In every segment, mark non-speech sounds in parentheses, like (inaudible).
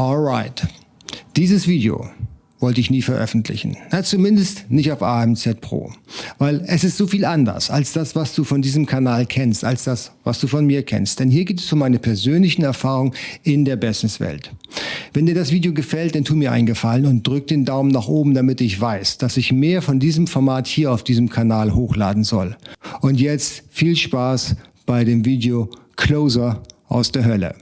Alright. Dieses Video wollte ich nie veröffentlichen. Na, zumindest nicht auf AMZ Pro. Weil es ist so viel anders als das, was du von diesem Kanal kennst, als das, was du von mir kennst. Denn hier geht es um meine persönlichen Erfahrungen in der Businesswelt. Wenn dir das Video gefällt, dann tu mir einen Gefallen und drück den Daumen nach oben, damit ich weiß, dass ich mehr von diesem Format hier auf diesem Kanal hochladen soll. Und jetzt viel Spaß bei dem Video Closer aus der Hölle.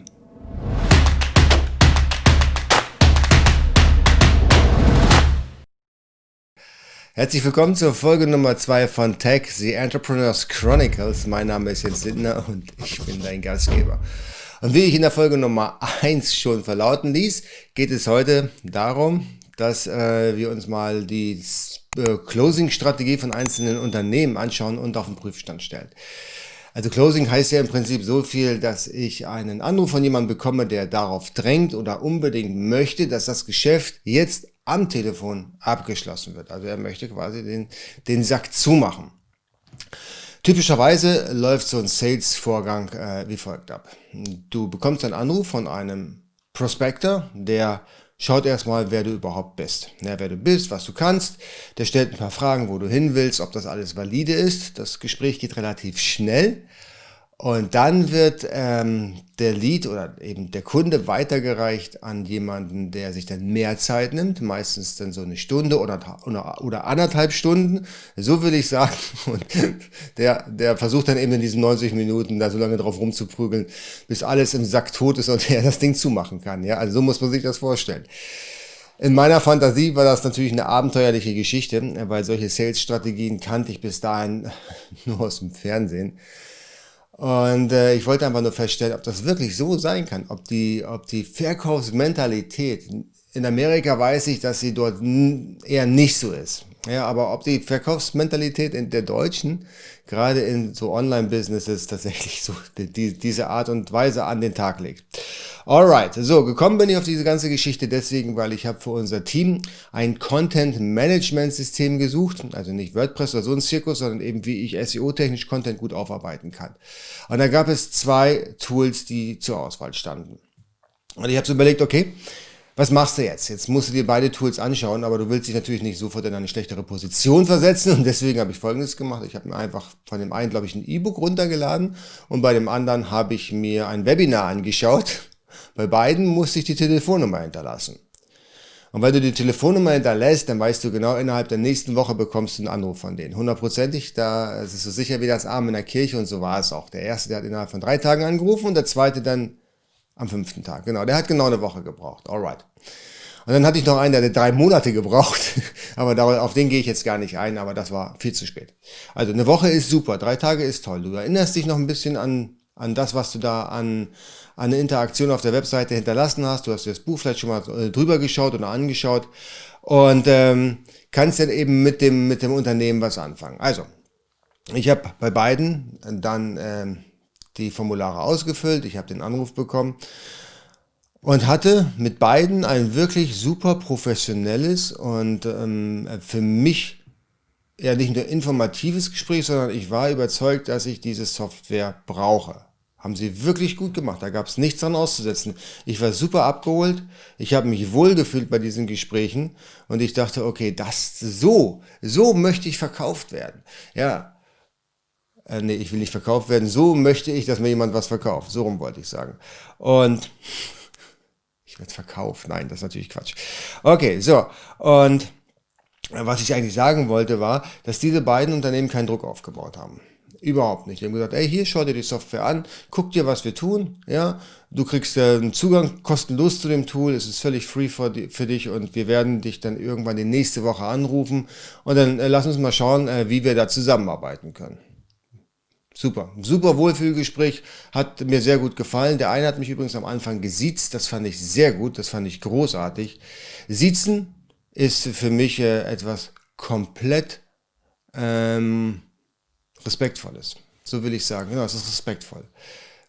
Herzlich willkommen zur Folge Nummer 2 von Tech, The Entrepreneurs Chronicles. Mein Name ist Jens Lindner und ich bin dein Gastgeber. Und wie ich in der Folge Nummer 1 schon verlauten ließ, geht es heute darum, dass äh, wir uns mal die äh, Closing-Strategie von einzelnen Unternehmen anschauen und auf den Prüfstand stellen. Also Closing heißt ja im Prinzip so viel, dass ich einen Anruf von jemandem bekomme, der darauf drängt oder unbedingt möchte, dass das Geschäft jetzt am Telefon abgeschlossen wird. Also er möchte quasi den, den Sack zumachen. Typischerweise läuft so ein Sales-Vorgang äh, wie folgt ab. Du bekommst einen Anruf von einem Prospector, der schaut erstmal, wer du überhaupt bist. Ja, wer du bist, was du kannst. Der stellt ein paar Fragen, wo du hin willst, ob das alles valide ist. Das Gespräch geht relativ schnell. Und dann wird ähm, der Lead oder eben der Kunde weitergereicht an jemanden, der sich dann mehr Zeit nimmt, meistens dann so eine Stunde oder, oder, oder anderthalb Stunden, so will ich sagen. (laughs) Und der, der versucht dann eben in diesen 90 Minuten da so lange drauf rumzuprügeln, bis alles im Sack tot ist und (laughs) er das Ding zumachen kann. Ja, also so muss man sich das vorstellen. In meiner Fantasie war das natürlich eine abenteuerliche Geschichte, weil solche Sales-Strategien kannte ich bis dahin (laughs) nur aus dem Fernsehen. Und äh, ich wollte einfach nur feststellen, ob das wirklich so sein kann, ob die, ob die Verkaufsmentalität, in Amerika weiß ich, dass sie dort eher nicht so ist. Ja, aber ob die Verkaufsmentalität in der Deutschen, gerade in so Online-Businesses, tatsächlich so die, diese Art und Weise an den Tag legt. Alright, so gekommen bin ich auf diese ganze Geschichte deswegen, weil ich habe für unser Team ein Content-Management-System gesucht, also nicht WordPress oder so ein Zirkus, sondern eben wie ich SEO-technisch Content gut aufarbeiten kann. Und da gab es zwei Tools, die zur Auswahl standen. Und ich habe so überlegt, okay, was machst du jetzt? Jetzt musst du dir beide Tools anschauen, aber du willst dich natürlich nicht sofort in eine schlechtere Position versetzen. Und deswegen habe ich Folgendes gemacht. Ich habe mir einfach von dem einen, glaube ich, ein E-Book runtergeladen und bei dem anderen habe ich mir ein Webinar angeschaut bei beiden musste ich die Telefonnummer hinterlassen. Und wenn du die Telefonnummer hinterlässt, dann weißt du genau, innerhalb der nächsten Woche bekommst du einen Anruf von denen. Hundertprozentig, da ist es so sicher wie das Arm in der Kirche und so war es auch. Der erste, der hat innerhalb von drei Tagen angerufen und der zweite dann am fünften Tag. Genau, der hat genau eine Woche gebraucht. Alright. Und dann hatte ich noch einen, der hat drei Monate gebraucht. (laughs) aber auf den gehe ich jetzt gar nicht ein, aber das war viel zu spät. Also eine Woche ist super, drei Tage ist toll. Du erinnerst dich noch ein bisschen an, an das, was du da an, eine Interaktion auf der Webseite hinterlassen hast. Du hast das Buch vielleicht schon mal äh, drüber geschaut oder angeschaut und ähm, kannst dann eben mit dem, mit dem Unternehmen was anfangen. Also, ich habe bei beiden dann ähm, die Formulare ausgefüllt, ich habe den Anruf bekommen und hatte mit beiden ein wirklich super professionelles und ähm, für mich ja nicht nur informatives Gespräch, sondern ich war überzeugt, dass ich diese Software brauche. Haben sie wirklich gut gemacht. Da gab es nichts dran auszusetzen. Ich war super abgeholt. Ich habe mich wohlgefühlt bei diesen Gesprächen und ich dachte, okay, das so, so möchte ich verkauft werden. Ja, äh, nee, ich will nicht verkauft werden. So möchte ich, dass mir jemand was verkauft. So rum wollte ich sagen. Und ich werde verkauft. Nein, das ist natürlich Quatsch. Okay, so und was ich eigentlich sagen wollte war, dass diese beiden Unternehmen keinen Druck aufgebaut haben. Überhaupt nicht. Die haben gesagt, ey, hier, schau dir die Software an, guck dir, was wir tun, ja. Du kriegst äh, einen Zugang kostenlos zu dem Tool, es ist völlig free für, die, für dich und wir werden dich dann irgendwann die nächste Woche anrufen und dann äh, lass uns mal schauen, äh, wie wir da zusammenarbeiten können. Super, super Wohlfühlgespräch, hat mir sehr gut gefallen. Der eine hat mich übrigens am Anfang gesiezt, das fand ich sehr gut, das fand ich großartig. Siezen ist für mich äh, etwas komplett ähm, Respektvolles. So will ich sagen. Ja, es ist respektvoll.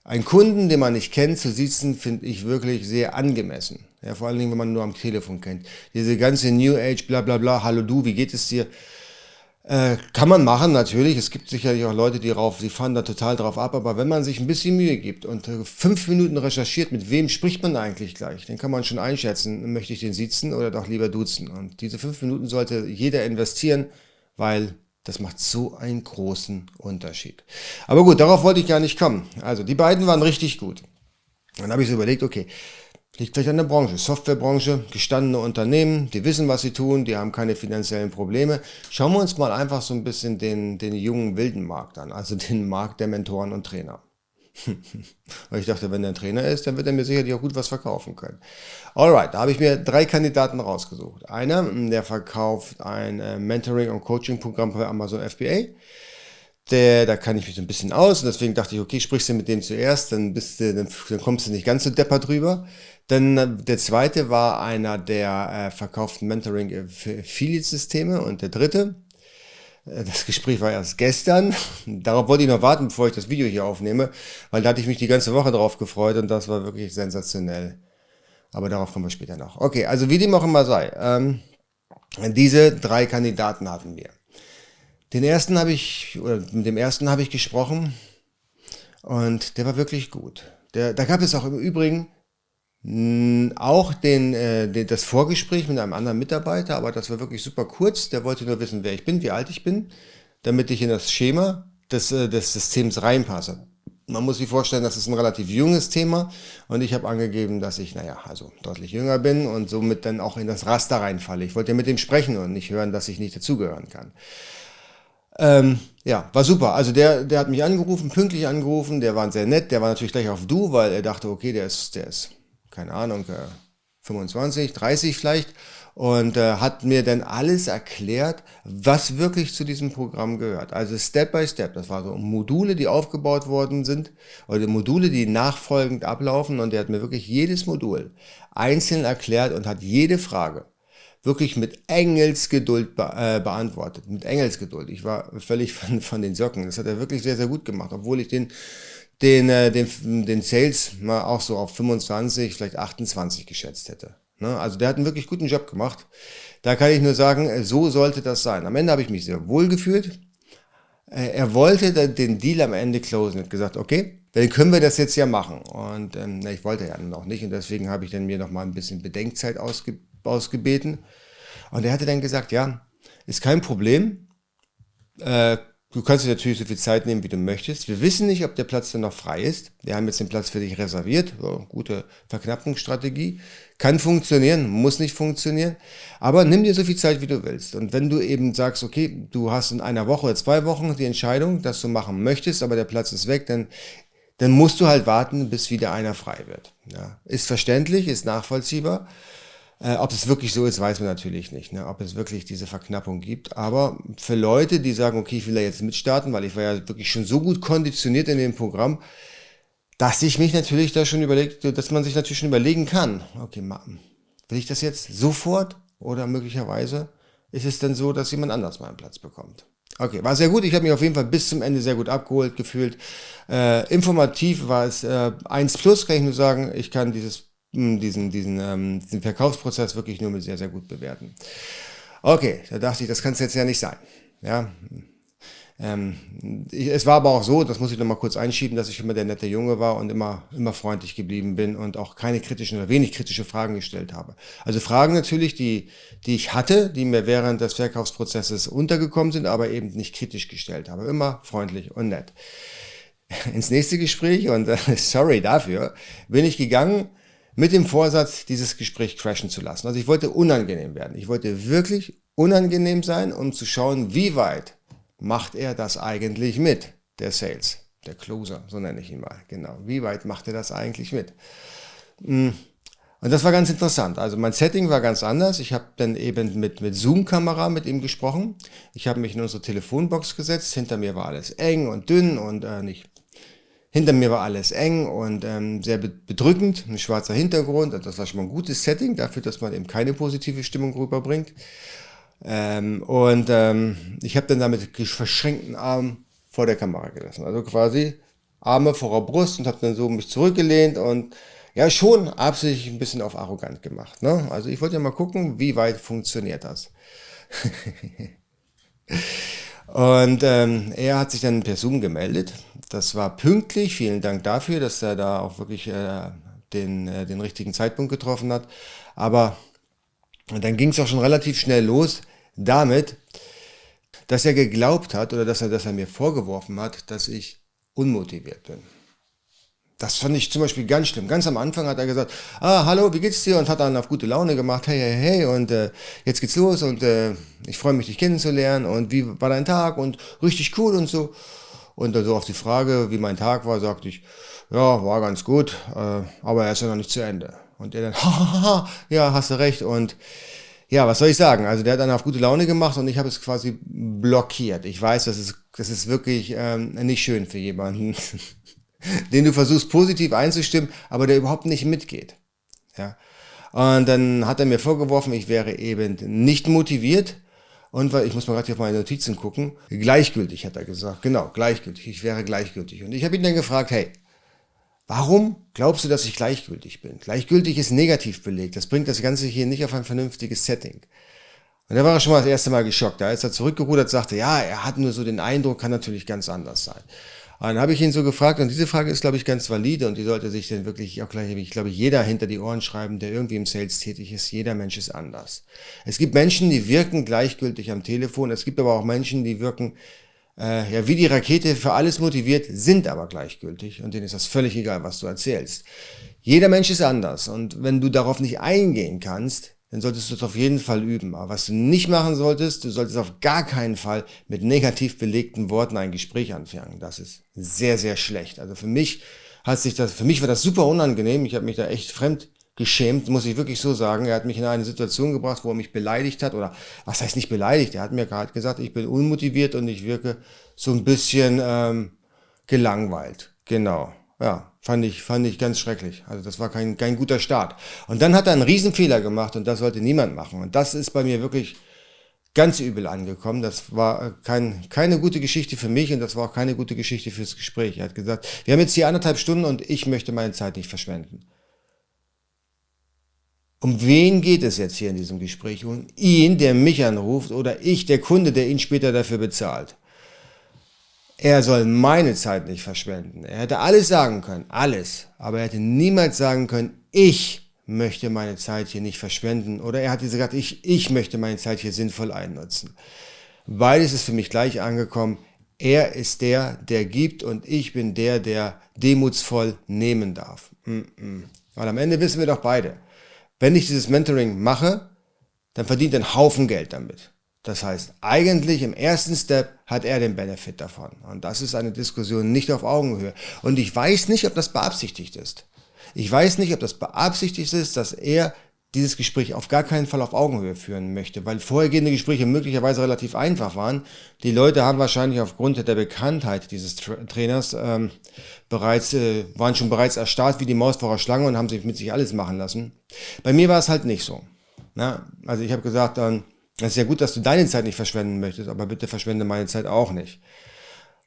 Einen Kunden, den man nicht kennt, zu sitzen, finde ich wirklich sehr angemessen. Ja, vor allen Dingen, wenn man nur am Telefon kennt. Diese ganze New Age, bla bla bla, hallo du, wie geht es dir? Äh, kann man machen, natürlich. Es gibt sicherlich auch Leute, die rauf, die fahren da total drauf ab. Aber wenn man sich ein bisschen Mühe gibt und äh, fünf Minuten recherchiert, mit wem spricht man eigentlich gleich, dann kann man schon einschätzen, möchte ich den sitzen oder doch lieber duzen. Und diese fünf Minuten sollte jeder investieren, weil das macht so einen großen Unterschied. Aber gut, darauf wollte ich gar nicht kommen. Also, die beiden waren richtig gut. Dann habe ich so überlegt, okay, Liegt vielleicht an der Branche. Softwarebranche, gestandene Unternehmen, die wissen, was sie tun, die haben keine finanziellen Probleme. Schauen wir uns mal einfach so ein bisschen den, den jungen wilden Markt an, also den Markt der Mentoren und Trainer. (laughs) Weil ich dachte, wenn er ein Trainer ist, dann wird er mir sicherlich auch gut was verkaufen können. Alright, da habe ich mir drei Kandidaten rausgesucht. Einer, der verkauft ein äh, Mentoring- und Coaching-Programm bei Amazon FBA. Der, da kann ich mich so ein bisschen aus und deswegen dachte ich, okay, sprichst du mit dem zuerst, dann, bist du, dann, dann kommst du nicht ganz so deppert drüber. Dann äh, der zweite war einer der äh, verkauften Mentoring Affiliate-Systeme und der dritte, äh, das Gespräch war erst gestern. (laughs) Darauf wollte ich noch warten, bevor ich das Video hier aufnehme, weil da hatte ich mich die ganze Woche drauf gefreut und das war wirklich sensationell. Aber darauf kommen wir später noch. Okay, also wie dem auch immer sei. Ähm, diese drei Kandidaten hatten wir. Den ersten habe ich, oder mit dem ersten habe ich gesprochen und der war wirklich gut. Der, da gab es auch im Übrigen auch den, äh, den, das Vorgespräch mit einem anderen Mitarbeiter, aber das war wirklich super kurz. Der wollte nur wissen, wer ich bin, wie alt ich bin, damit ich in das Schema des, äh, des Systems reinpasse. Man muss sich vorstellen, das ist ein relativ junges Thema und ich habe angegeben, dass ich, naja, also deutlich jünger bin und somit dann auch in das Raster reinfalle. Ich wollte ja mit dem sprechen und nicht hören, dass ich nicht dazugehören kann. Ähm, ja, war super. Also der, der hat mich angerufen, pünktlich angerufen, der war sehr nett, der war natürlich gleich auf Du, weil er dachte, okay, der ist, der ist keine Ahnung, 25, äh, 30 vielleicht und äh, hat mir dann alles erklärt, was wirklich zu diesem Programm gehört. Also Step by Step. Das war so Module, die aufgebaut worden sind oder Module, die nachfolgend ablaufen und er hat mir wirklich jedes Modul einzeln erklärt und hat jede Frage wirklich mit Engelsgeduld be äh, beantwortet. Mit Engelsgeduld. Ich war völlig (laughs) von, von den Socken. Das hat er wirklich sehr, sehr gut gemacht, obwohl ich den den, äh, den, den Sales mal auch so auf 25, vielleicht 28 geschätzt hätte. Ne? Also der hat einen wirklich guten Job gemacht. Da kann ich nur sagen, äh, so sollte das sein. Am Ende habe ich mich sehr wohl gefühlt. Äh, er wollte den Deal am Ende closen. Hat gesagt, okay, dann können wir das jetzt ja machen. Und ähm, ich wollte ja noch nicht. Und deswegen habe ich dann mir noch mal ein bisschen Bedenkzeit ausge, ausgebeten. Und er hatte dann gesagt, ja, ist kein Problem. Äh, Du kannst dir natürlich so viel Zeit nehmen, wie du möchtest. Wir wissen nicht, ob der Platz dann noch frei ist. Wir haben jetzt den Platz für dich reserviert. So, gute Verknappungsstrategie. Kann funktionieren, muss nicht funktionieren. Aber nimm dir so viel Zeit, wie du willst. Und wenn du eben sagst, okay, du hast in einer Woche oder zwei Wochen die Entscheidung, dass du machen möchtest, aber der Platz ist weg, dann, dann musst du halt warten, bis wieder einer frei wird. Ja, ist verständlich, ist nachvollziehbar. Äh, ob es wirklich so ist, weiß man natürlich nicht, ne? ob es wirklich diese Verknappung gibt. Aber für Leute, die sagen, okay, ich will da jetzt mitstarten, weil ich war ja wirklich schon so gut konditioniert in dem Programm, dass ich mich natürlich da schon überlegt, dass man sich natürlich schon überlegen kann, okay, will ich das jetzt sofort oder möglicherweise ist es denn so, dass jemand anders meinen Platz bekommt? Okay, war sehr gut. Ich habe mich auf jeden Fall bis zum Ende sehr gut abgeholt gefühlt. Äh, informativ war es äh, 1 plus, kann ich nur sagen. Ich kann dieses diesen, diesen, ähm, diesen Verkaufsprozess wirklich nur mit sehr, sehr gut bewerten. Okay, da dachte ich, das kann es jetzt ja nicht sein. Ja, ähm, ich, es war aber auch so, das muss ich nochmal kurz einschieben, dass ich immer der nette Junge war und immer, immer freundlich geblieben bin und auch keine kritischen oder wenig kritische Fragen gestellt habe. Also Fragen natürlich, die, die ich hatte, die mir während des Verkaufsprozesses untergekommen sind, aber eben nicht kritisch gestellt habe. Immer freundlich und nett. Ins nächste Gespräch und äh, (laughs) sorry dafür, bin ich gegangen mit dem Vorsatz, dieses Gespräch crashen zu lassen. Also ich wollte unangenehm werden. Ich wollte wirklich unangenehm sein, um zu schauen, wie weit macht er das eigentlich mit, der Sales, der Closer, so nenne ich ihn mal. Genau, wie weit macht er das eigentlich mit? Hm. Und das war ganz interessant. Also mein Setting war ganz anders. Ich habe dann eben mit, mit Zoom-Kamera mit ihm gesprochen. Ich habe mich in unsere Telefonbox gesetzt. Hinter mir war alles eng und dünn und äh, nicht hinter mir war alles eng und ähm, sehr bedrückend, ein schwarzer Hintergrund. Das war schon mal ein gutes Setting dafür, dass man eben keine positive Stimmung rüberbringt. Ähm, und ähm, ich habe dann damit verschränkten Armen vor der Kamera gelassen. Also quasi Arme vor der Brust und habe dann so mich zurückgelehnt und ja schon absichtlich ein bisschen auf arrogant gemacht. Ne? Also ich wollte ja mal gucken, wie weit funktioniert das. (laughs) Und ähm, er hat sich dann per Zoom gemeldet. Das war pünktlich. Vielen Dank dafür, dass er da auch wirklich äh, den, äh, den richtigen Zeitpunkt getroffen hat. Aber dann ging es auch schon relativ schnell los damit, dass er geglaubt hat oder dass er, dass er mir vorgeworfen hat, dass ich unmotiviert bin. Das fand ich zum Beispiel ganz schlimm. Ganz am Anfang hat er gesagt, ah, hallo, wie geht's dir? Und hat dann auf gute Laune gemacht, hey, hey, hey, und äh, jetzt geht's los und äh, ich freue mich, dich kennenzulernen und wie war dein Tag und richtig cool und so. Und dann so auf die Frage, wie mein Tag war, sagte ich, ja, war ganz gut, äh, aber er ist ja noch nicht zu Ende. Und er dann, (laughs) hahaha, ja, hast du recht. Und ja, was soll ich sagen? Also der hat dann auf gute Laune gemacht und ich habe es quasi blockiert. Ich weiß, das ist, das ist wirklich ähm, nicht schön für jemanden. (laughs) den du versuchst positiv einzustimmen, aber der überhaupt nicht mitgeht. Ja. Und dann hat er mir vorgeworfen, ich wäre eben nicht motiviert und weil ich muss mal gerade hier auf meine Notizen gucken, gleichgültig hat er gesagt. Genau, gleichgültig. Ich wäre gleichgültig. Und ich habe ihn dann gefragt, hey, warum glaubst du, dass ich gleichgültig bin? Gleichgültig ist negativ belegt. Das bringt das Ganze hier nicht auf ein vernünftiges Setting. Und da war er schon mal das erste Mal geschockt. Da ist er zurückgerudert, sagte, ja, er hat nur so den Eindruck, kann natürlich ganz anders sein. Und dann habe ich ihn so gefragt, und diese Frage ist, glaube ich, ganz valide und die sollte sich dann wirklich auch gleich, ich glaube, jeder hinter die Ohren schreiben, der irgendwie im Sales tätig ist. Jeder Mensch ist anders. Es gibt Menschen, die wirken gleichgültig am Telefon. Es gibt aber auch Menschen, die wirken äh, ja wie die Rakete für alles motiviert, sind aber gleichgültig und denen ist das völlig egal, was du erzählst. Jeder Mensch ist anders und wenn du darauf nicht eingehen kannst, dann solltest du es auf jeden Fall üben. Aber was du nicht machen solltest, du solltest auf gar keinen Fall mit negativ belegten Worten ein Gespräch anfangen. Das ist sehr, sehr schlecht. Also für mich hat sich das, für mich war das super unangenehm. Ich habe mich da echt fremd geschämt, muss ich wirklich so sagen. Er hat mich in eine Situation gebracht, wo er mich beleidigt hat. Oder was heißt nicht beleidigt? Er hat mir gerade gesagt, ich bin unmotiviert und ich wirke so ein bisschen ähm, gelangweilt. Genau. Ja, fand ich, fand ich ganz schrecklich. Also das war kein, kein guter Start. Und dann hat er einen Riesenfehler gemacht und das sollte niemand machen. Und das ist bei mir wirklich ganz übel angekommen. Das war äh, kein, keine gute Geschichte für mich und das war auch keine gute Geschichte fürs Gespräch. Er hat gesagt, wir haben jetzt hier anderthalb Stunden und ich möchte meine Zeit nicht verschwenden. Um wen geht es jetzt hier in diesem Gespräch? Um ihn, der mich anruft oder ich, der Kunde, der ihn später dafür bezahlt? Er soll meine Zeit nicht verschwenden. Er hätte alles sagen können, alles, aber er hätte niemals sagen können, ich möchte meine Zeit hier nicht verschwenden oder er hat gesagt, ich, ich möchte meine Zeit hier sinnvoll einnutzen. Beides ist für mich gleich angekommen. Er ist der, der gibt und ich bin der, der demutsvoll nehmen darf. Weil am Ende wissen wir doch beide, wenn ich dieses Mentoring mache, dann verdient er einen Haufen Geld damit. Das heißt, eigentlich im ersten Step hat er den Benefit davon. Und das ist eine Diskussion nicht auf Augenhöhe. Und ich weiß nicht, ob das beabsichtigt ist. Ich weiß nicht, ob das beabsichtigt ist, dass er dieses Gespräch auf gar keinen Fall auf Augenhöhe führen möchte, weil vorhergehende Gespräche möglicherweise relativ einfach waren. Die Leute haben wahrscheinlich aufgrund der Bekanntheit dieses Tra Trainers ähm, bereits äh, waren schon bereits erstarrt wie die Maus vor der Schlange und haben sich mit sich alles machen lassen. Bei mir war es halt nicht so. Na, also ich habe gesagt dann, es ist ja gut, dass du deine Zeit nicht verschwenden möchtest, aber bitte verschwende meine Zeit auch nicht.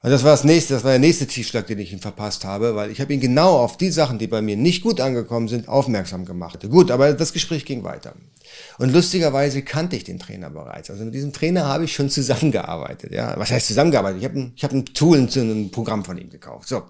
Und das war das nächste, das war der nächste Tiefschlag, den ich ihm verpasst habe, weil ich habe ihn genau auf die Sachen, die bei mir nicht gut angekommen sind, aufmerksam gemacht. Gut, aber das Gespräch ging weiter. Und lustigerweise kannte ich den Trainer bereits. Also mit diesem Trainer habe ich schon zusammengearbeitet. Ja, was heißt zusammengearbeitet? Ich habe ein, ich habe ein Tool, ein Programm von ihm gekauft. So.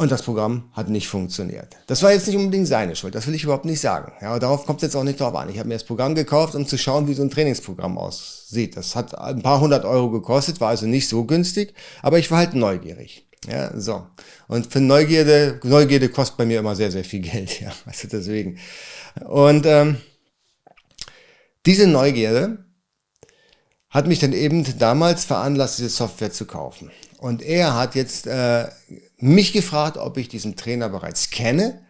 Und das Programm hat nicht funktioniert. Das war jetzt nicht unbedingt seine Schuld, das will ich überhaupt nicht sagen. Ja, darauf kommt es jetzt auch nicht drauf an. Ich habe mir das Programm gekauft, um zu schauen, wie so ein Trainingsprogramm aussieht. Das hat ein paar hundert Euro gekostet, war also nicht so günstig, aber ich war halt neugierig. Ja, so. Und für Neugierde, Neugierde kostet bei mir immer sehr, sehr viel (laughs) Geld, ja, also deswegen. Und ähm, diese Neugierde hat mich dann eben damals veranlasst, diese Software zu kaufen. Und er hat jetzt äh, mich gefragt, ob ich diesen Trainer bereits kenne.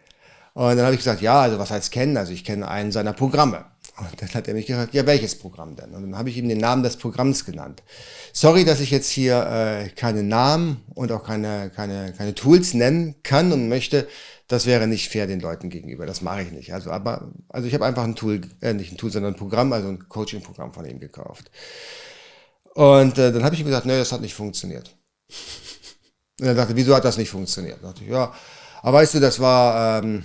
Und dann habe ich gesagt, ja, also was heißt kennen? Also ich kenne einen seiner Programme. Und dann hat er mich gefragt, ja, welches Programm denn? Und dann habe ich ihm den Namen des Programms genannt. Sorry, dass ich jetzt hier äh, keine Namen und auch keine, keine, keine Tools nennen kann und möchte. Das wäre nicht fair den Leuten gegenüber. Das mache ich nicht. Also, aber, also ich habe einfach ein Tool, äh, nicht ein Tool, sondern ein Programm, also ein Coaching-Programm von ihm gekauft. Und äh, dann habe ich ihm gesagt, nee, das hat nicht funktioniert. Und er dachte, wieso hat das nicht funktioniert? Da dachte ich, ja, aber weißt du, das war, ähm,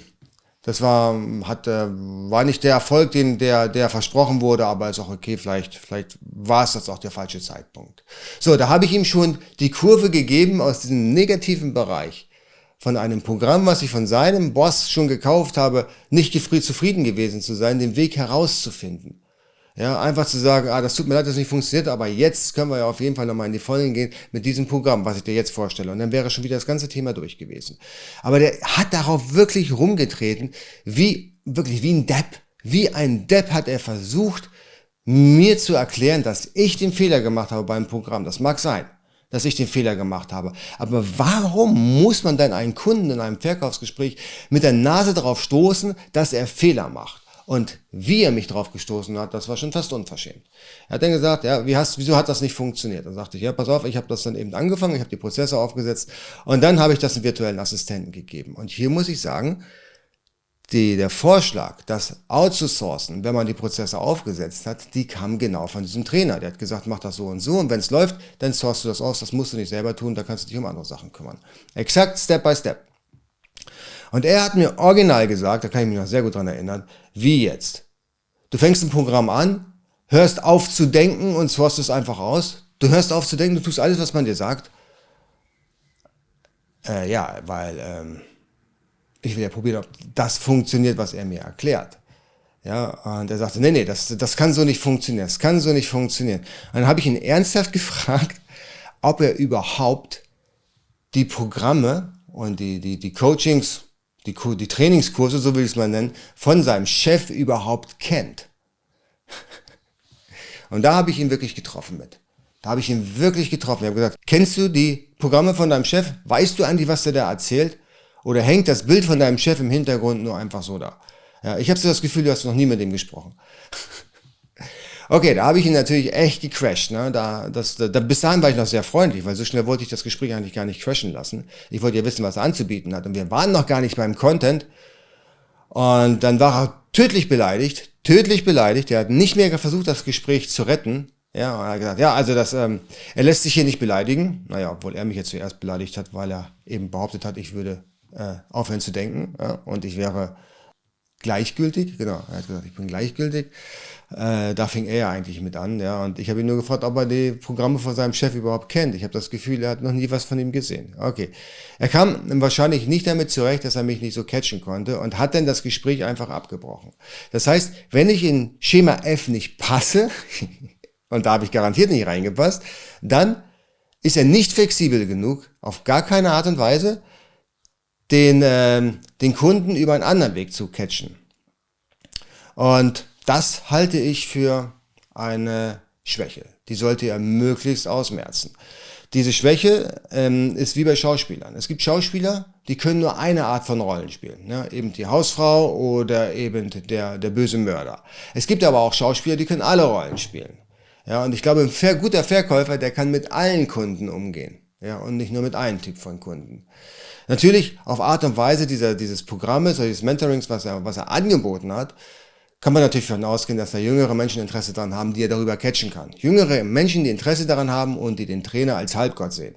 Das war, hat, äh, war nicht der Erfolg, den, der, der versprochen wurde, aber ist auch okay, vielleicht, vielleicht war es das auch der falsche Zeitpunkt. So, da habe ich ihm schon die Kurve gegeben aus diesem negativen Bereich von einem Programm, was ich von seinem Boss schon gekauft habe, nicht zufrieden gewesen zu sein, den Weg herauszufinden. Ja, einfach zu sagen, ah, das tut mir leid, dass es nicht funktioniert, aber jetzt können wir ja auf jeden Fall nochmal in die Vollen gehen mit diesem Programm, was ich dir jetzt vorstelle. Und dann wäre schon wieder das ganze Thema durch gewesen. Aber der hat darauf wirklich rumgetreten, wie, wirklich wie ein Depp. Wie ein Depp hat er versucht, mir zu erklären, dass ich den Fehler gemacht habe beim Programm. Das mag sein, dass ich den Fehler gemacht habe. Aber warum muss man denn einen Kunden in einem Verkaufsgespräch mit der Nase drauf stoßen, dass er Fehler macht? Und wie er mich drauf gestoßen hat, das war schon fast unverschämt. Er hat dann gesagt, ja, wie hast, wieso hat das nicht funktioniert? Dann sagte ich, ja, pass auf, ich habe das dann eben angefangen, ich habe die Prozesse aufgesetzt und dann habe ich das einem virtuellen Assistenten gegeben. Und hier muss ich sagen, die, der Vorschlag, das outzusourcen, wenn man die Prozesse aufgesetzt hat, die kam genau von diesem Trainer. Der hat gesagt, mach das so und so und wenn es läuft, dann sourcest du das aus, das musst du nicht selber tun, da kannst du dich um andere Sachen kümmern. Exakt, Step by Step. Und er hat mir original gesagt, da kann ich mich noch sehr gut dran erinnern, wie jetzt. Du fängst ein Programm an, hörst auf zu denken und sourst es einfach aus. Du hörst auf zu denken, du tust alles, was man dir sagt. Äh, ja, weil ähm, ich will ja probieren, ob das funktioniert, was er mir erklärt. Ja, und er sagte, nee, nee, das, das kann so nicht funktionieren, das kann so nicht funktionieren. Und dann habe ich ihn ernsthaft (laughs) gefragt, ob er überhaupt die Programme und die, die, die Coachings die, die Trainingskurse, so will ich es mal nennen, von seinem Chef überhaupt kennt. (laughs) Und da habe ich ihn wirklich getroffen mit. Da habe ich ihn wirklich getroffen. Ich habe gesagt, kennst du die Programme von deinem Chef? Weißt du eigentlich, was der da erzählt? Oder hängt das Bild von deinem Chef im Hintergrund nur einfach so da? Ja, ich habe so das Gefühl, du hast noch nie mit ihm gesprochen. (laughs) Okay, da habe ich ihn natürlich echt gecrashed. Ne? Da, das, da, bis dahin war ich noch sehr freundlich, weil so schnell wollte ich das Gespräch eigentlich gar nicht crashen lassen. Ich wollte ja wissen, was er anzubieten hat. Und wir waren noch gar nicht beim Content. Und dann war er tödlich beleidigt, tödlich beleidigt. Er hat nicht mehr versucht, das Gespräch zu retten. Ja, und er hat gesagt, ja, also das, ähm, er lässt sich hier nicht beleidigen. Naja, obwohl er mich jetzt zuerst beleidigt hat, weil er eben behauptet hat, ich würde äh, aufhören zu denken. Ja, und ich wäre gleichgültig. Genau, er hat gesagt, ich bin gleichgültig. Äh, da fing er eigentlich mit an, ja. Und ich habe ihn nur gefragt, ob er die Programme von seinem Chef überhaupt kennt. Ich habe das Gefühl, er hat noch nie was von ihm gesehen. Okay. Er kam wahrscheinlich nicht damit zurecht, dass er mich nicht so catchen konnte und hat dann das Gespräch einfach abgebrochen. Das heißt, wenn ich in Schema F nicht passe, (laughs) und da habe ich garantiert nicht reingepasst, dann ist er nicht flexibel genug, auf gar keine Art und Weise, den, äh, den Kunden über einen anderen Weg zu catchen. Und das halte ich für eine Schwäche. Die sollte er möglichst ausmerzen. Diese Schwäche ähm, ist wie bei Schauspielern. Es gibt Schauspieler, die können nur eine Art von Rollen spielen. Ne? Eben die Hausfrau oder eben der, der böse Mörder. Es gibt aber auch Schauspieler, die können alle Rollen spielen. Ja, und ich glaube, ein guter Verkäufer, der kann mit allen Kunden umgehen. Ja, und nicht nur mit einem Typ von Kunden. Natürlich auf Art und Weise dieser, dieses Programmes dieses Mentorings, was er, was er angeboten hat, kann man natürlich davon ausgehen, dass da jüngere Menschen Interesse daran haben, die er darüber catchen kann. Jüngere Menschen, die Interesse daran haben und die den Trainer als Halbgott sehen.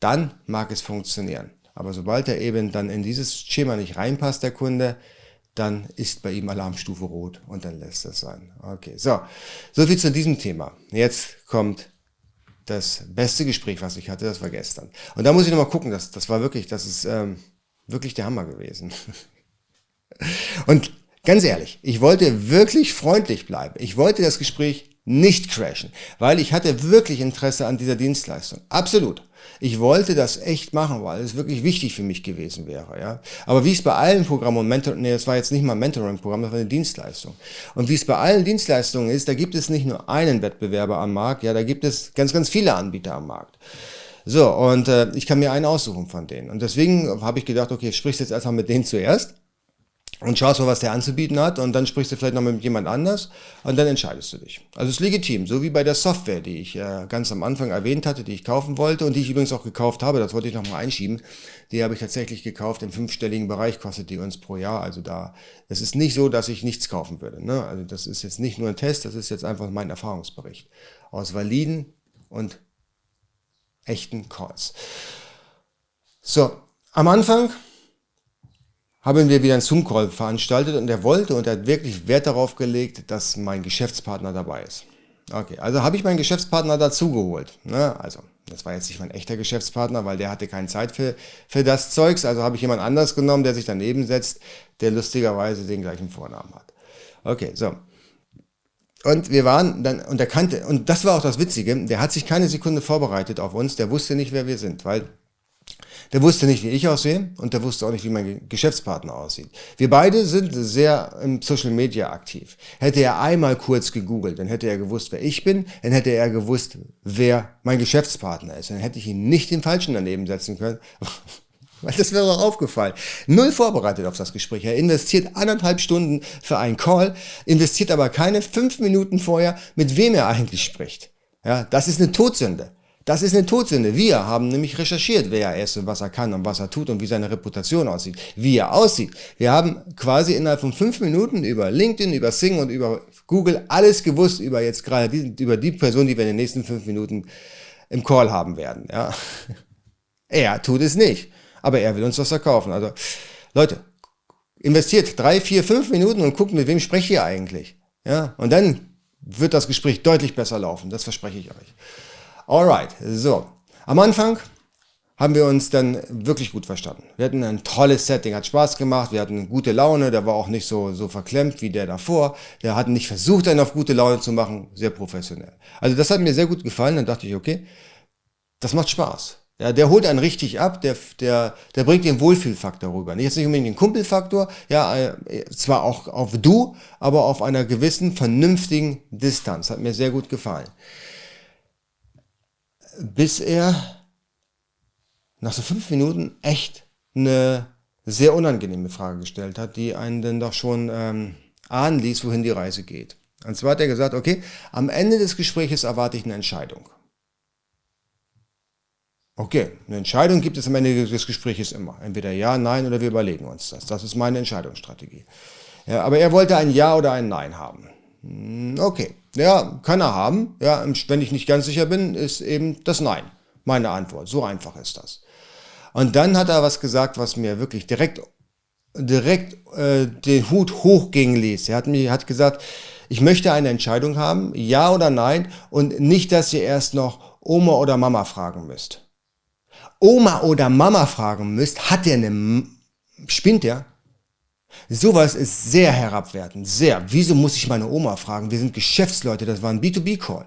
Dann mag es funktionieren. Aber sobald er eben dann in dieses Schema nicht reinpasst, der Kunde, dann ist bei ihm Alarmstufe rot und dann lässt das sein. Okay, so. So viel zu diesem Thema. Jetzt kommt das beste Gespräch, was ich hatte, das war gestern. Und da muss ich nochmal gucken, das, das war wirklich, das ist ähm, wirklich der Hammer gewesen. (laughs) Und Ganz ehrlich, ich wollte wirklich freundlich bleiben. Ich wollte das Gespräch nicht crashen, weil ich hatte wirklich Interesse an dieser Dienstleistung. Absolut. Ich wollte das echt machen, weil es wirklich wichtig für mich gewesen wäre, ja. Aber wie es bei allen Programmen und Mentor, nee, das war jetzt nicht mal ein Mentoring-Programm, das war eine Dienstleistung. Und wie es bei allen Dienstleistungen ist, da gibt es nicht nur einen Wettbewerber am Markt, ja, da gibt es ganz, ganz viele Anbieter am Markt. So, und äh, ich kann mir einen aussuchen von denen. Und deswegen habe ich gedacht, okay, sprichst jetzt erstmal mit denen (laughs) zuerst und schaust mal, was der anzubieten hat und dann sprichst du vielleicht noch mit jemand anders und dann entscheidest du dich. Also es ist legitim, so wie bei der Software, die ich äh, ganz am Anfang erwähnt hatte, die ich kaufen wollte und die ich übrigens auch gekauft habe, das wollte ich nochmal einschieben. Die habe ich tatsächlich gekauft, im fünfstelligen Bereich kostet die uns pro Jahr. Also da, es ist nicht so, dass ich nichts kaufen würde. Ne? Also das ist jetzt nicht nur ein Test, das ist jetzt einfach mein Erfahrungsbericht aus validen und echten Calls. So, am Anfang haben wir wieder einen Zoom-Call veranstaltet und er wollte und er hat wirklich Wert darauf gelegt, dass mein Geschäftspartner dabei ist. Okay, also habe ich meinen Geschäftspartner dazugeholt. Ne? Also, das war jetzt nicht mein echter Geschäftspartner, weil der hatte keine Zeit für, für das Zeugs. Also habe ich jemand anders genommen, der sich daneben setzt, der lustigerweise den gleichen Vornamen hat. Okay, so. Und wir waren dann, und er kannte, und das war auch das Witzige, der hat sich keine Sekunde vorbereitet auf uns, der wusste nicht, wer wir sind, weil der wusste nicht, wie ich aussehe und der wusste auch nicht, wie mein Geschäftspartner aussieht. Wir beide sind sehr im Social Media aktiv. Hätte er einmal kurz gegoogelt, dann hätte er gewusst, wer ich bin, dann hätte er gewusst, wer mein Geschäftspartner ist. Dann hätte ich ihn nicht den Falschen daneben setzen können. Weil (laughs) das wäre auch aufgefallen. Null vorbereitet auf das Gespräch. Er investiert anderthalb Stunden für einen Call, investiert aber keine fünf Minuten vorher, mit wem er eigentlich spricht. Ja, das ist eine Todsünde. Das ist eine Todsünde. Wir haben nämlich recherchiert, wer er ist und was er kann und was er tut und wie seine Reputation aussieht, wie er aussieht. Wir haben quasi innerhalb von fünf Minuten über LinkedIn, über Sing und über Google alles gewusst über jetzt gerade die, über die Person, die wir in den nächsten fünf Minuten im Call haben werden. Ja. (laughs) Er tut es nicht, aber er will uns was verkaufen. Also Leute, investiert drei, vier, fünf Minuten und guckt, mit wem spreche ihr eigentlich. Ja, und dann wird das Gespräch deutlich besser laufen. Das verspreche ich euch. Alright, so. Am Anfang haben wir uns dann wirklich gut verstanden. Wir hatten ein tolles Setting, hat Spaß gemacht, wir hatten gute Laune, der war auch nicht so, so verklemmt wie der davor. Der hat nicht versucht, einen auf gute Laune zu machen, sehr professionell. Also das hat mir sehr gut gefallen, dann dachte ich, okay, das macht Spaß. Ja, der holt einen richtig ab, der, der, der bringt den Wohlfühlfaktor rüber. Jetzt nicht unbedingt den Kumpelfaktor, ja, äh, zwar auch auf du, aber auf einer gewissen vernünftigen Distanz. Hat mir sehr gut gefallen bis er nach so fünf Minuten echt eine sehr unangenehme Frage gestellt hat, die einen dann doch schon ähm, ahnen ließ, wohin die Reise geht. Und zwar hat er gesagt, okay, am Ende des Gesprächs erwarte ich eine Entscheidung. Okay, eine Entscheidung gibt es am Ende des Gesprächs immer. Entweder ja, nein oder wir überlegen uns das. Das ist meine Entscheidungsstrategie. Ja, aber er wollte ein Ja oder ein Nein haben. Hm, okay, ja, kann er haben. Ja, wenn ich nicht ganz sicher bin, ist eben das Nein. Meine Antwort. So einfach ist das. Und dann hat er was gesagt, was mir wirklich direkt, direkt äh, den Hut hochgehen ließ. Er hat mir hat gesagt, ich möchte eine Entscheidung haben, ja oder nein, und nicht, dass ihr erst noch Oma oder Mama fragen müsst. Oma oder Mama fragen müsst, hat der eine, spinnt der? Sowas ist sehr herabwertend, sehr. Wieso muss ich meine Oma fragen? Wir sind Geschäftsleute, das war ein B2B-Call.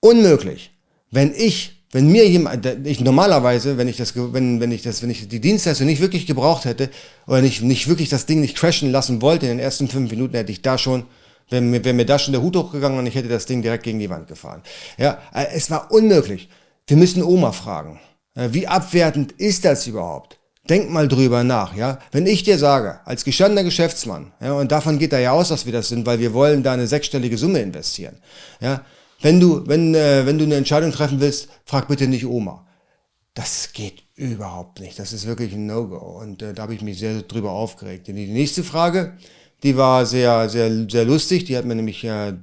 Unmöglich. Wenn ich, wenn mir jemand, ich normalerweise, wenn ich das, wenn, wenn ich das, wenn ich die Dienstleistung nicht wirklich gebraucht hätte, oder nicht, nicht wirklich das Ding nicht crashen lassen wollte, in den ersten fünf Minuten hätte ich da schon, wäre mir, wär mir da schon der Hut hochgegangen und ich hätte das Ding direkt gegen die Wand gefahren. Ja, äh, es war unmöglich. Wir müssen Oma fragen. Wie abwertend ist das überhaupt? Denk mal drüber nach, ja. Wenn ich dir sage, als gestandener Geschäftsmann, ja, und davon geht er ja aus, dass wir das sind, weil wir wollen da eine sechsstellige Summe investieren, ja. Wenn du, wenn, äh, wenn du eine Entscheidung treffen willst, frag bitte nicht Oma. Das geht überhaupt nicht. Das ist wirklich ein No-Go. Und äh, da habe ich mich sehr drüber aufgeregt. Die nächste Frage, die war sehr, sehr, sehr lustig. Die hat mir nämlich äh,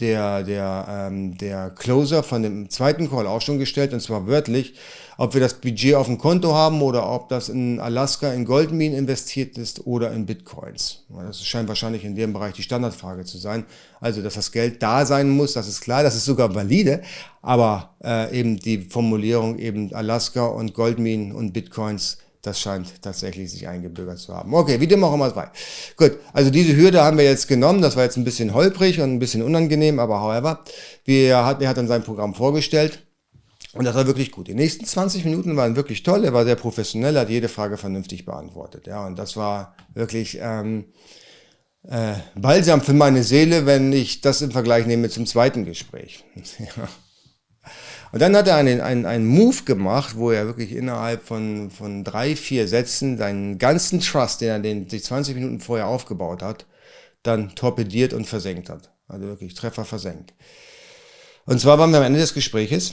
der, der, ähm, der Closer von dem zweiten Call auch schon gestellt, und zwar wörtlich, ob wir das Budget auf dem Konto haben oder ob das in Alaska in Goldminen investiert ist oder in Bitcoins. Das scheint wahrscheinlich in dem Bereich die Standardfrage zu sein. Also, dass das Geld da sein muss, das ist klar, das ist sogar valide, aber äh, eben die Formulierung eben Alaska und Goldminen und Bitcoins das scheint tatsächlich sich eingebürgert zu haben. Okay, wie dem auch immer sei. Gut, also diese Hürde haben wir jetzt genommen. Das war jetzt ein bisschen holprig und ein bisschen unangenehm, aber however, wir hat, er hat dann sein Programm vorgestellt. Und das war wirklich gut. Die nächsten 20 Minuten waren wirklich toll. Er war sehr professionell, hat jede Frage vernünftig beantwortet. Ja, und das war wirklich ähm, äh, balsam für meine Seele, wenn ich das im Vergleich nehme zum zweiten Gespräch. (laughs) Und dann hat er einen, einen, einen Move gemacht, wo er wirklich innerhalb von, von drei, vier Sätzen seinen ganzen Trust, den er den, sich 20 Minuten vorher aufgebaut hat, dann torpediert und versenkt hat. Also wirklich Treffer versenkt. Und zwar waren wir am Ende des Gespräches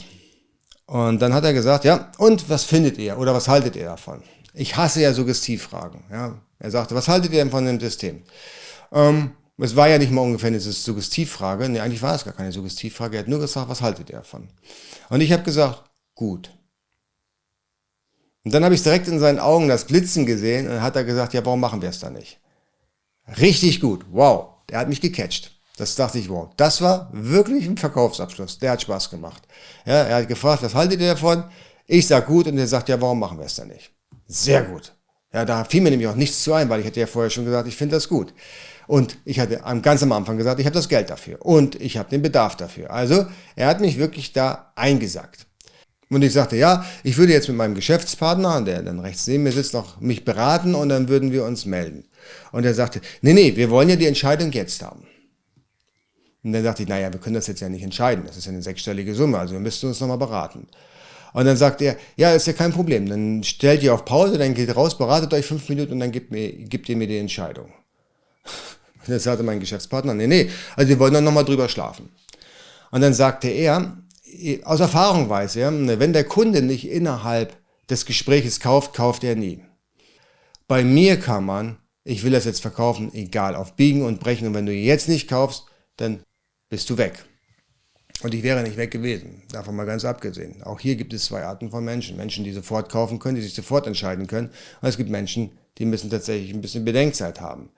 und dann hat er gesagt, ja, und was findet ihr oder was haltet ihr davon? Ich hasse ja Suggestivfragen. Ja. Er sagte, was haltet ihr denn von dem System? Ähm, es war ja nicht mal ungefähr eine Suggestivfrage. Nee, eigentlich war es gar keine Suggestivfrage. Er hat nur gesagt, was haltet ihr davon? Und ich habe gesagt, gut. Und dann habe ich direkt in seinen Augen das Blitzen gesehen und dann hat er gesagt, ja, warum machen wir es da nicht? Richtig gut, wow, der hat mich gecatcht. Das dachte ich, wow, das war wirklich ein Verkaufsabschluss. Der hat Spaß gemacht. Ja, er hat gefragt, was haltet ihr davon? Ich sag gut und er sagt, ja, warum machen wir es da nicht? Sehr gut. Ja, da fiel mir nämlich auch nichts zu ein, weil ich hatte ja vorher schon gesagt, ich finde das gut. Und ich hatte ganz am Anfang gesagt, ich habe das Geld dafür und ich habe den Bedarf dafür. Also er hat mich wirklich da eingesagt. Und ich sagte, ja, ich würde jetzt mit meinem Geschäftspartner, der dann rechts neben mir sitzt, noch mich beraten und dann würden wir uns melden. Und er sagte, nee, nee, wir wollen ja die Entscheidung jetzt haben. Und dann dachte ich, naja, wir können das jetzt ja nicht entscheiden. Das ist ja eine sechsstellige Summe, also wir müssten uns nochmal beraten. Und dann sagt er, ja, ist ja kein Problem. Dann stellt ihr auf Pause, dann geht raus, beratet euch fünf Minuten und dann gibt, mir, gibt ihr mir die Entscheidung. (laughs) Und dann sagte mein Geschäftspartner, nee, nee, also wir wollen dann nochmal drüber schlafen. Und dann sagte er, aus Erfahrung weiß er, wenn der Kunde nicht innerhalb des Gespräches kauft, kauft er nie. Bei mir kann man, ich will das jetzt verkaufen, egal, auf Biegen und Brechen. Und wenn du jetzt nicht kaufst, dann bist du weg. Und ich wäre nicht weg gewesen, davon mal ganz abgesehen. Auch hier gibt es zwei Arten von Menschen. Menschen, die sofort kaufen können, die sich sofort entscheiden können. Und es gibt Menschen, die müssen tatsächlich ein bisschen Bedenkzeit haben.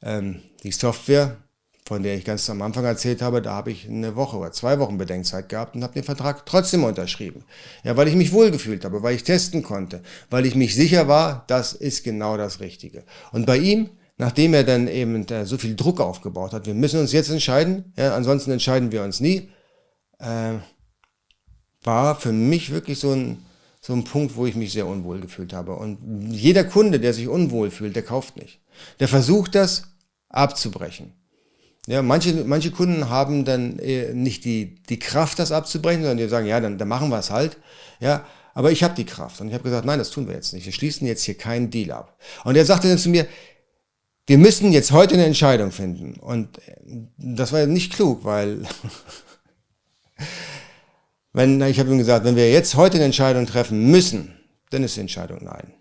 Ähm, die Software, von der ich ganz am Anfang erzählt habe, da habe ich eine Woche oder zwei Wochen Bedenkzeit gehabt und habe den Vertrag trotzdem unterschrieben. Ja, weil ich mich wohlgefühlt habe, weil ich testen konnte, weil ich mich sicher war, das ist genau das Richtige. Und bei ihm, nachdem er dann eben so viel Druck aufgebaut hat, wir müssen uns jetzt entscheiden, ja, ansonsten entscheiden wir uns nie, äh, war für mich wirklich so ein, so ein Punkt, wo ich mich sehr unwohl gefühlt habe. Und jeder Kunde, der sich unwohl fühlt, der kauft nicht. Der versucht das abzubrechen. Ja, manche, manche Kunden haben dann äh, nicht die, die Kraft, das abzubrechen, sondern die sagen, ja, dann, dann machen wir es halt. Ja, aber ich habe die Kraft. Und ich habe gesagt, nein, das tun wir jetzt nicht. Wir schließen jetzt hier keinen Deal ab. Und er sagte dann zu mir, wir müssen jetzt heute eine Entscheidung finden. Und äh, das war nicht klug, weil (laughs) wenn, ich habe ihm gesagt, wenn wir jetzt heute eine Entscheidung treffen müssen, dann ist die Entscheidung nein.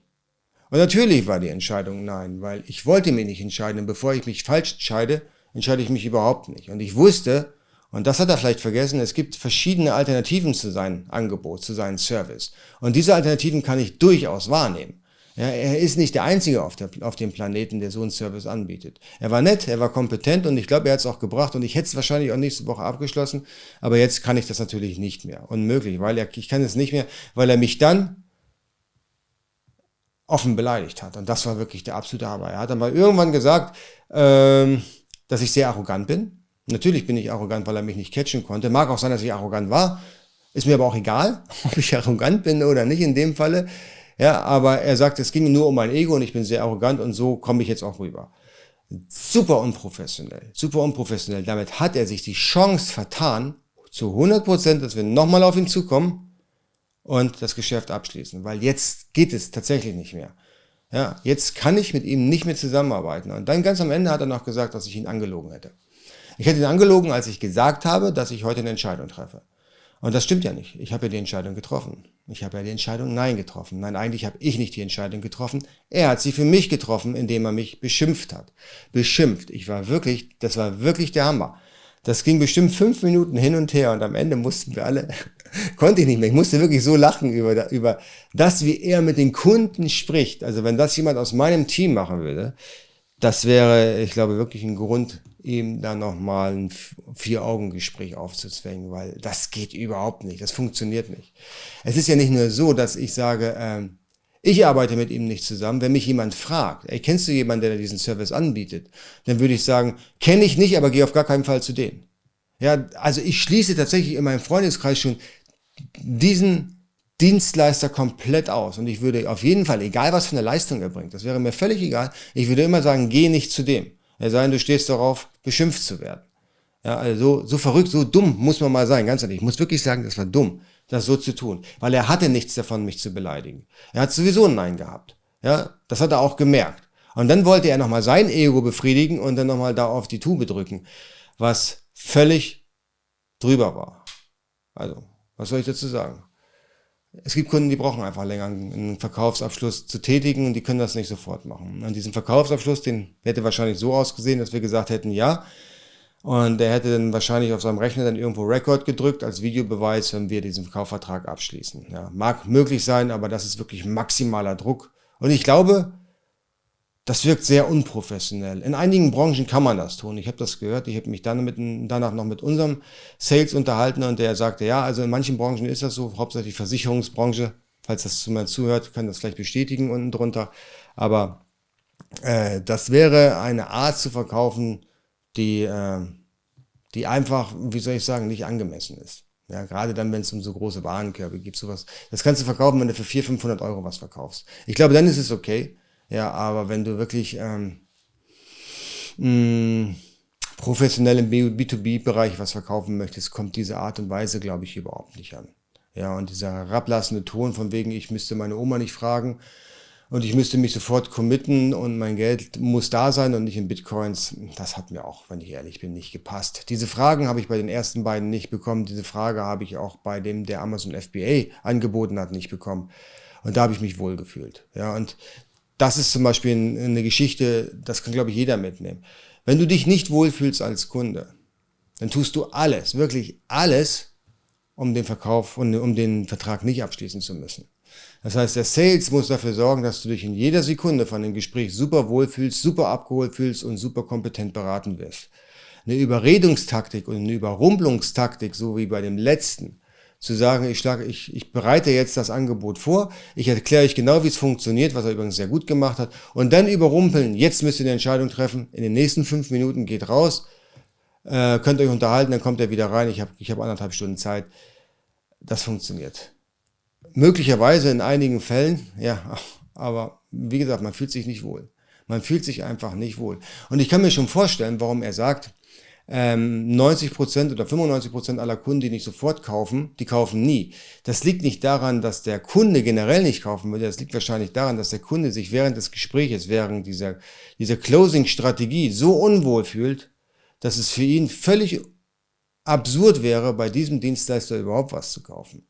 Und natürlich war die Entscheidung nein, weil ich wollte mich nicht entscheiden. Und bevor ich mich falsch entscheide, entscheide ich mich überhaupt nicht. Und ich wusste, und das hat er vielleicht vergessen, es gibt verschiedene Alternativen zu seinem Angebot, zu seinem Service. Und diese Alternativen kann ich durchaus wahrnehmen. Ja, er ist nicht der Einzige auf, der, auf dem Planeten, der so einen Service anbietet. Er war nett, er war kompetent und ich glaube, er hat es auch gebracht und ich hätte es wahrscheinlich auch nächste Woche abgeschlossen, aber jetzt kann ich das natürlich nicht mehr. Unmöglich, weil er, ich kann es nicht mehr, weil er mich dann offen beleidigt hat. Und das war wirklich der absolute Hammer. Er hat dann mal irgendwann gesagt, ähm, dass ich sehr arrogant bin. Natürlich bin ich arrogant, weil er mich nicht catchen konnte. Mag auch sein, dass ich arrogant war. Ist mir aber auch egal, (laughs) ob ich arrogant bin oder nicht in dem Falle. Ja, aber er sagt, es ging nur um mein Ego und ich bin sehr arrogant und so komme ich jetzt auch rüber. Super unprofessionell, super unprofessionell. Damit hat er sich die Chance vertan, zu 100 Prozent, dass wir nochmal auf ihn zukommen und das Geschäft abschließen, weil jetzt geht es tatsächlich nicht mehr. Ja, jetzt kann ich mit ihm nicht mehr zusammenarbeiten. Und dann ganz am Ende hat er noch gesagt, dass ich ihn angelogen hätte. Ich hätte ihn angelogen, als ich gesagt habe, dass ich heute eine Entscheidung treffe. Und das stimmt ja nicht. Ich habe ja die Entscheidung getroffen. Ich habe ja die Entscheidung Nein getroffen. Nein, eigentlich habe ich nicht die Entscheidung getroffen. Er hat sie für mich getroffen, indem er mich beschimpft hat. Beschimpft. Ich war wirklich, das war wirklich der Hammer. Das ging bestimmt fünf Minuten hin und her und am Ende mussten wir alle, (laughs) konnte ich nicht mehr. Ich musste wirklich so lachen über, über das, wie er mit den Kunden spricht. Also wenn das jemand aus meinem Team machen würde, das wäre, ich glaube, wirklich ein Grund, ihm da nochmal ein Vier-Augen-Gespräch aufzuzwängen, weil das geht überhaupt nicht, das funktioniert nicht. Es ist ja nicht nur so, dass ich sage, äh, ich arbeite mit ihm nicht zusammen. Wenn mich jemand fragt, ey, kennst du jemanden, der diesen Service anbietet, dann würde ich sagen, kenne ich nicht, aber gehe auf gar keinen Fall zu denen. Ja, also ich schließe tatsächlich in meinem Freundeskreis schon diesen Dienstleister komplett aus. Und ich würde auf jeden Fall, egal was für eine Leistung er bringt, das wäre mir völlig egal, ich würde immer sagen, geh nicht zu dem. Er sei denn, du stehst darauf, beschimpft zu werden. Ja, also so, so verrückt, so dumm muss man mal sein, ganz ehrlich. Ich muss wirklich sagen, das war dumm, das so zu tun. Weil er hatte nichts davon, mich zu beleidigen. Er hat sowieso ein Nein gehabt. Ja, das hat er auch gemerkt. Und dann wollte er nochmal sein Ego befriedigen und dann nochmal da auf die Tube drücken, was völlig drüber war. Also, was soll ich dazu sagen? Es gibt Kunden, die brauchen einfach länger, einen Verkaufsabschluss zu tätigen und die können das nicht sofort machen. Und diesen Verkaufsabschluss, den hätte wahrscheinlich so ausgesehen, dass wir gesagt hätten, ja, Und er hätte dann wahrscheinlich auf seinem Rechner dann irgendwo Record gedrückt als Videobeweis, wenn wir diesen Kaufvertrag abschließen. Ja, mag möglich sein, aber das ist wirklich maximaler Druck. Und ich glaube, das wirkt sehr unprofessionell. In einigen Branchen kann man das tun. Ich habe das gehört. Ich habe mich dann mit, danach noch mit unserem Sales unterhalten und der sagte, ja, also in manchen Branchen ist das so, hauptsächlich Versicherungsbranche. Falls das jemand zuhört, kann das vielleicht bestätigen unten drunter. Aber äh, das wäre eine Art zu verkaufen, die, äh, die einfach, wie soll ich sagen, nicht angemessen ist. Ja, gerade dann, wenn es um so große Warenkörbe gibt, sowas. Das kannst du verkaufen, wenn du für 400, 500 Euro was verkaufst. Ich glaube, dann ist es okay. Ja, aber wenn du wirklich ähm, mh, professionell im B2B-Bereich was verkaufen möchtest, kommt diese Art und Weise, glaube ich, überhaupt nicht an. Ja, und dieser herablassende Ton von wegen, ich müsste meine Oma nicht fragen, und ich müsste mich sofort committen und mein Geld muss da sein und nicht in Bitcoins. Das hat mir auch, wenn ich ehrlich bin, nicht gepasst. Diese Fragen habe ich bei den ersten beiden nicht bekommen. Diese Frage habe ich auch bei dem, der Amazon FBA angeboten hat, nicht bekommen. Und da habe ich mich wohl gefühlt. Ja, und das ist zum Beispiel eine Geschichte, das kann, glaube ich, jeder mitnehmen. Wenn du dich nicht wohlfühlst als Kunde, dann tust du alles, wirklich alles, um den Verkauf und um den Vertrag nicht abschließen zu müssen. Das heißt, der Sales muss dafür sorgen, dass du dich in jeder Sekunde von dem Gespräch super wohlfühlst, super abgeholt fühlst und super kompetent beraten wirst. Eine Überredungstaktik und eine Überrumpelungstaktik, so wie bei dem letzten, zu sagen, ich, schlage, ich, ich bereite jetzt das Angebot vor, ich erkläre euch genau, wie es funktioniert, was er übrigens sehr gut gemacht hat, und dann überrumpeln, jetzt müsst ihr eine Entscheidung treffen, in den nächsten fünf Minuten geht raus, äh, könnt euch unterhalten, dann kommt er wieder rein, ich habe ich hab anderthalb Stunden Zeit. Das funktioniert möglicherweise in einigen Fällen, ja, (laughs) aber wie gesagt, man fühlt sich nicht wohl. Man fühlt sich einfach nicht wohl. Und ich kann mir schon vorstellen, warum er sagt, 90% ähm, oder 95% aller Kunden, die nicht sofort kaufen, die kaufen nie. Das liegt nicht daran, dass der Kunde generell nicht kaufen würde. Das liegt wahrscheinlich daran, dass der Kunde sich während des Gesprächs, während dieser, dieser Closing-Strategie so unwohl fühlt, dass es für ihn völlig absurd wäre, bei diesem Dienstleister überhaupt was zu kaufen.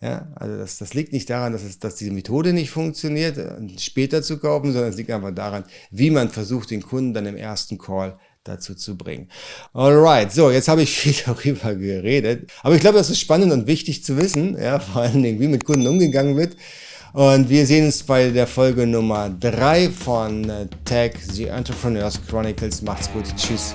Ja, also das, das liegt nicht daran, dass, es, dass diese Methode nicht funktioniert, äh, später zu kaufen, sondern es liegt einfach daran, wie man versucht, den Kunden dann im ersten Call dazu zu bringen. Alright, so, jetzt habe ich viel (laughs) darüber geredet, aber ich glaube, das ist spannend und wichtig zu wissen, ja, vor allen Dingen, wie mit Kunden umgegangen wird. Und wir sehen uns bei der Folge Nummer drei von äh, Tech, The Entrepreneurs Chronicles. Macht's gut, tschüss.